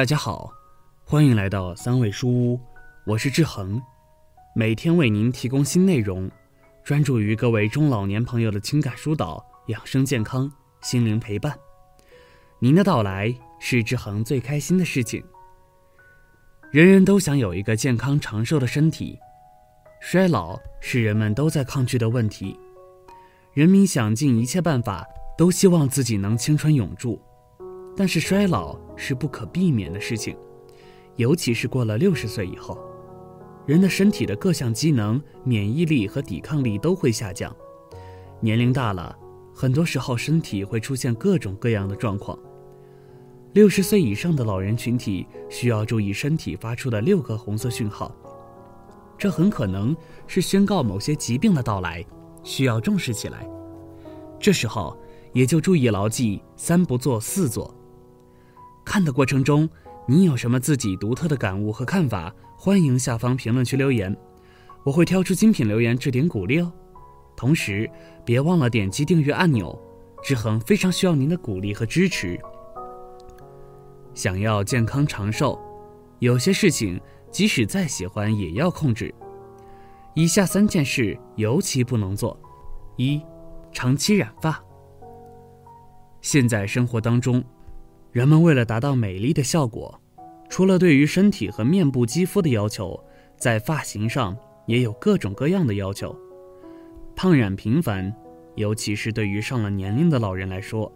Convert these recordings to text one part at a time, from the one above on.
大家好，欢迎来到三味书屋，我是志恒，每天为您提供新内容，专注于各位中老年朋友的情感疏导、养生健康、心灵陪伴。您的到来是志恒最开心的事情。人人都想有一个健康长寿的身体，衰老是人们都在抗拒的问题，人民想尽一切办法，都希望自己能青春永驻。但是衰老是不可避免的事情，尤其是过了六十岁以后，人的身体的各项机能、免疫力和抵抗力都会下降。年龄大了，很多时候身体会出现各种各样的状况。六十岁以上的老人群体需要注意身体发出的六个红色讯号，这很可能是宣告某些疾病的到来，需要重视起来。这时候也就注意牢记三不做四做。看的过程中，你有什么自己独特的感悟和看法？欢迎下方评论区留言，我会挑出精品留言置顶鼓励哦。同时，别忘了点击订阅按钮，志恒非常需要您的鼓励和支持。想要健康长寿，有些事情即使再喜欢也要控制。以下三件事尤其不能做：一、长期染发。现在生活当中。人们为了达到美丽的效果，除了对于身体和面部肌肤的要求，在发型上也有各种各样的要求。烫染频繁，尤其是对于上了年龄的老人来说，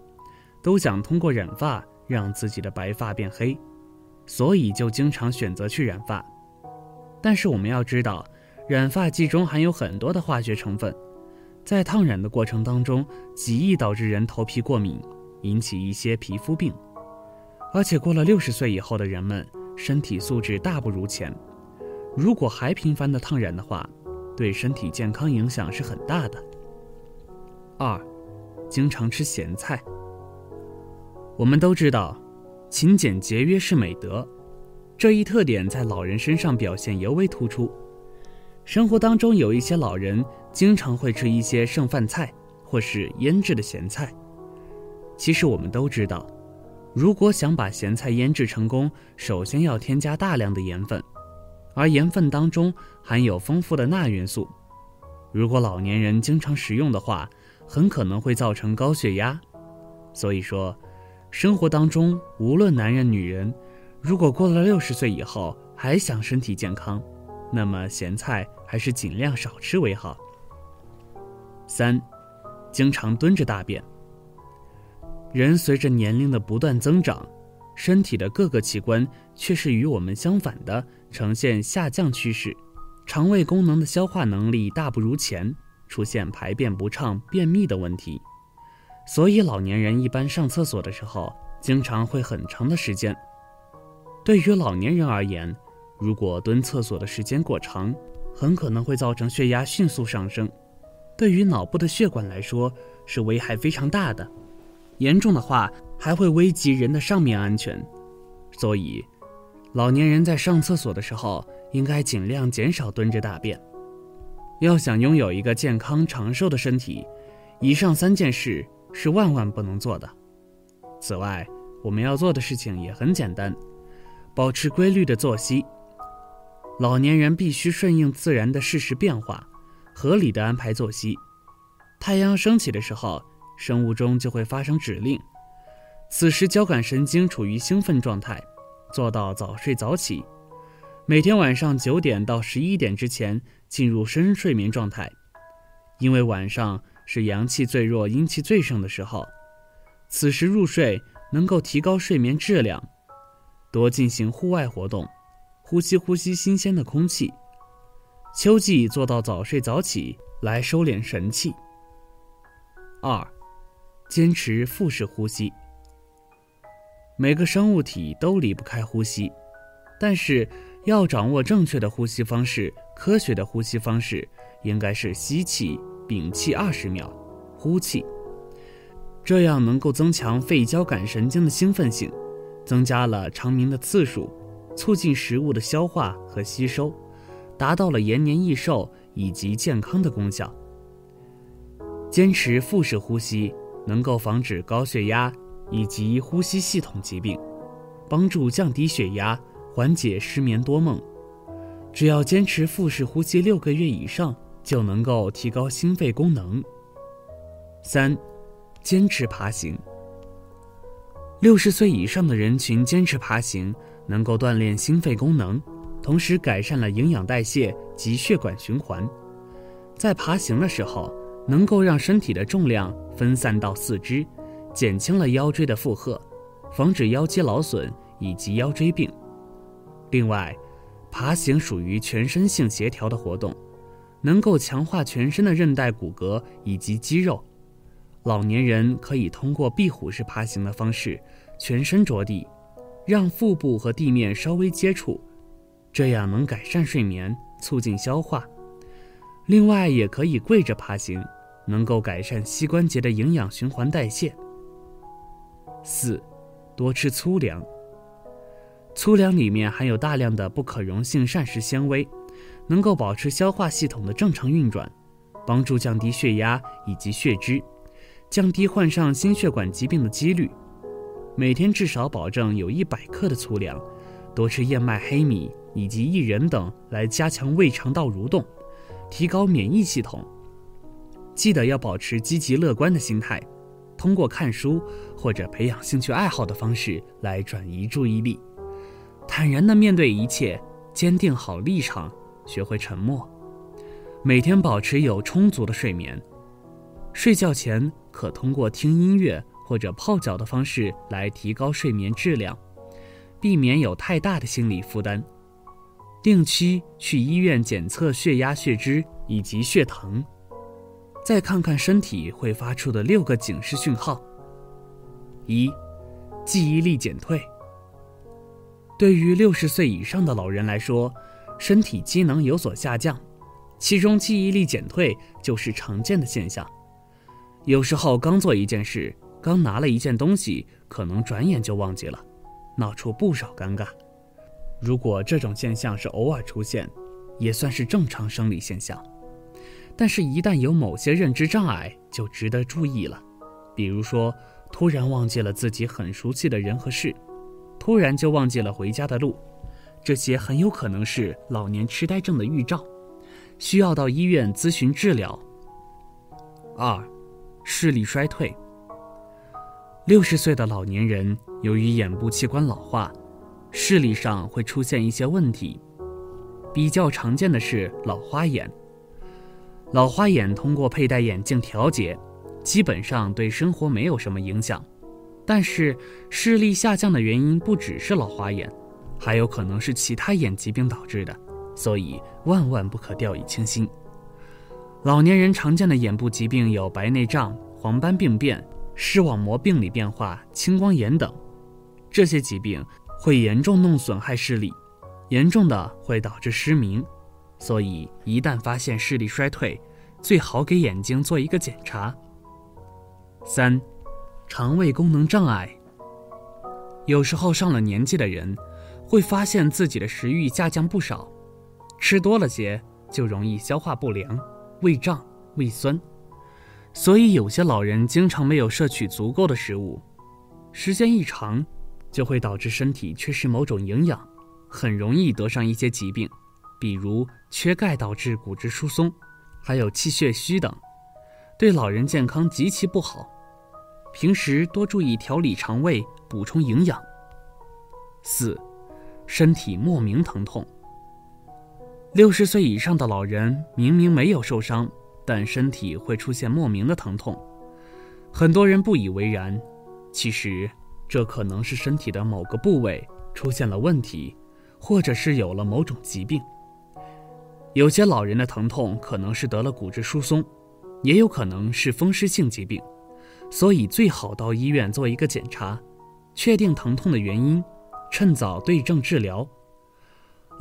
都想通过染发让自己的白发变黑，所以就经常选择去染发。但是我们要知道，染发剂中含有很多的化学成分，在烫染的过程当中，极易导致人头皮过敏，引起一些皮肤病。而且过了六十岁以后的人们，身体素质大不如前，如果还频繁的烫染的话，对身体健康影响是很大的。二，经常吃咸菜。我们都知道，勤俭节约是美德，这一特点在老人身上表现尤为突出。生活当中有一些老人经常会吃一些剩饭菜或是腌制的咸菜，其实我们都知道。如果想把咸菜腌制成功，首先要添加大量的盐分，而盐分当中含有丰富的钠元素。如果老年人经常食用的话，很可能会造成高血压。所以说，生活当中无论男人女人，如果过了六十岁以后还想身体健康，那么咸菜还是尽量少吃为好。三，经常蹲着大便。人随着年龄的不断增长，身体的各个器官却是与我们相反的，呈现下降趋势。肠胃功能的消化能力大不如前，出现排便不畅、便秘的问题。所以老年人一般上厕所的时候，经常会很长的时间。对于老年人而言，如果蹲厕所的时间过长，很可能会造成血压迅速上升，对于脑部的血管来说是危害非常大的。严重的话还会危及人的上面安全，所以，老年人在上厕所的时候应该尽量减少蹲着大便。要想拥有一个健康长寿的身体，以上三件事是万万不能做的。此外，我们要做的事情也很简单，保持规律的作息。老年人必须顺应自然的事实变化，合理的安排作息。太阳升起的时候。生物钟就会发生指令，此时交感神经处于兴奋状态，做到早睡早起，每天晚上九点到十一点之前进入深睡眠状态，因为晚上是阳气最弱、阴气最盛的时候，此时入睡能够提高睡眠质量，多进行户外活动，呼吸呼吸新鲜的空气，秋季做到早睡早起来收敛神气。二。坚持腹式呼吸。每个生物体都离不开呼吸，但是要掌握正确的呼吸方式，科学的呼吸方式应该是吸气、屏气二十秒，呼气，这样能够增强肺交感神经的兴奋性，增加了长鸣的次数，促进食物的消化和吸收，达到了延年益寿以及健康的功效。坚持腹式呼吸。能够防止高血压以及呼吸系统疾病。帮助降低血压，缓解失眠多梦。只要坚持腹式呼吸六个月以上，就能够提高心肺功能。三，坚持爬行。六十岁以上的人群坚持爬行，能够锻炼心肺功能，同时改善了营养代谢及血管循环。在爬行的时候，能够让身体的重量分散到四肢，减轻了腰椎的负荷。防止腰肌劳损以及腰椎病。另外，爬行属于全身性协调的活动，能够强化全身的韧带、骨骼以及肌肉。老年人可以通过壁虎式爬行的方式，全身着地，让腹部和地面稍微接触，这样能改善睡眠，促进消化。另外，也可以跪着爬行，能够改善膝关节的营养循环代谢。四。多吃粗粮。粗粮里面含有大量的不可溶性膳食纤维，能够保持消化系统的正常运转，帮助降低血压以及血脂，降低患上心血管疾病的几率。每天至少保证有一百克的粗粮，多吃燕麦、黑米以及薏仁等，来加强胃肠道蠕动，提高免疫系统。记得要保持积极乐观的心态。通过看书或者培养兴趣爱好的方式来转移注意力，坦然地面对一切，坚定好立场，学会沉默。每天保持有充足的睡眠，睡觉前可通过听音乐或者泡脚的方式来提高睡眠质量，避免有太大的心理负担。定期去医院检测血压、血脂以及血糖。再看看身体会发出的六个警示讯号。一，记忆力减退。对于六十岁以上的老人来说，身体机能有所下降，其中记忆力减退就是常见的现象。有时候刚做一件事，刚拿了一件东西，可能转眼就忘记了，闹出不少尴尬。如果这种现象是偶尔出现，也算是正常生理现象。但是，一旦有某些认知障碍，就值得注意了。比如说，突然忘记了自己很熟悉的人和事，突然就忘记了回家的路，这些很有可能是老年痴呆症的预兆，需要到医院咨询治疗。二，视力衰退。六十岁的老年人由于眼部器官老化，视力上会出现一些问题，比较常见的是老花眼。老花眼通过佩戴眼镜调节，基本上对生活没有什么影响。但是视力下降的原因不只是老花眼，还有可能是其他眼疾病导致的，所以万万不可掉以轻心。老年人常见的眼部疾病有白内障、黄斑病变、视网膜病理变化、青光眼等，这些疾病会严重弄损害视力，严重的会导致失明。所以，一旦发现视力衰退，最好给眼睛做一个检查。三，肠胃功能障碍。有时候上了年纪的人，会发现自己的食欲下降不少，吃多了些就容易消化不良、胃胀、胃酸。所以有些老人经常没有摄取足够的食物，时间一长，就会导致身体缺失某种营养，很容易得上一些疾病。比如缺钙导致骨质疏松，还有气血虚等，对老人健康极其不好。平时多注意调理肠胃，补充营养。四，身体莫名疼痛。六十岁以上的老人明明没有受伤，但身体会出现莫名的疼痛，很多人不以为然。其实这可能是身体的某个部位出现了问题，或者是有了某种疾病。有些老人的疼痛可能是得了骨质疏松，也有可能是风湿性疾病，所以最好到医院做一个检查，确定疼痛的原因，趁早对症治疗。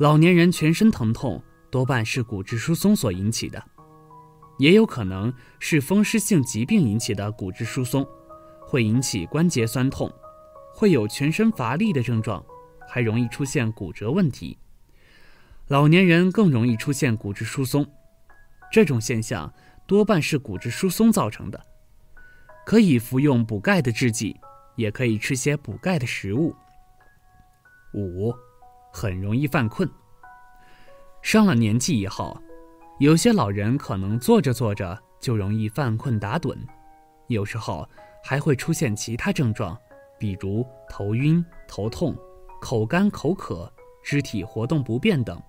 老年人全身疼痛多半是骨质疏松所引起的，也有可能是风湿性疾病引起的骨质疏松，会引起关节酸痛，会有全身乏力的症状，还容易出现骨折问题。老年人更容易出现骨质疏松，这种现象多半是骨质疏松造成的。可以服用补钙的制剂，也可以吃些补钙的食物。五，很容易犯困。上了年纪以后，有些老人可能坐着坐着就容易犯困打盹，有时候还会出现其他症状，比如头晕、头痛、口干口渴、肢体活动不便等。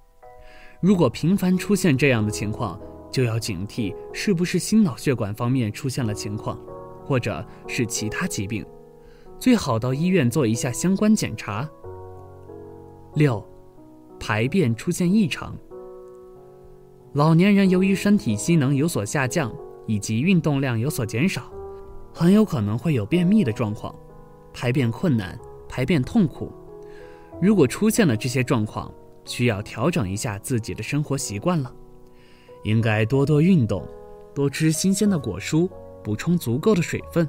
如果频繁出现这样的情况，就要警惕是不是心脑血管方面出现了情况，或者是其他疾病，最好到医院做一下相关检查。六，排便出现异常。老年人由于身体机能有所下降，以及运动量有所减少，很有可能会有便秘的状况，排便困难，排便痛苦。如果出现了这些状况，需要调整一下自己的生活习惯了。应该多多运动，多吃新鲜的果蔬，补充足够的水分。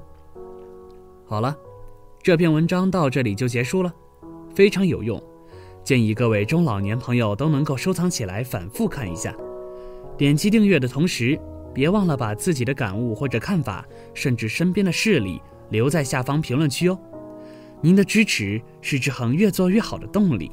好了，这篇文章到这里就结束了，非常有用，建议各位中老年朋友都能够收藏起来，反复看一下。点击订阅的同时，别忘了把自己的感悟或者看法，甚至身边的事例留在下方评论区哦。您的支持是志恒越做越好的动力。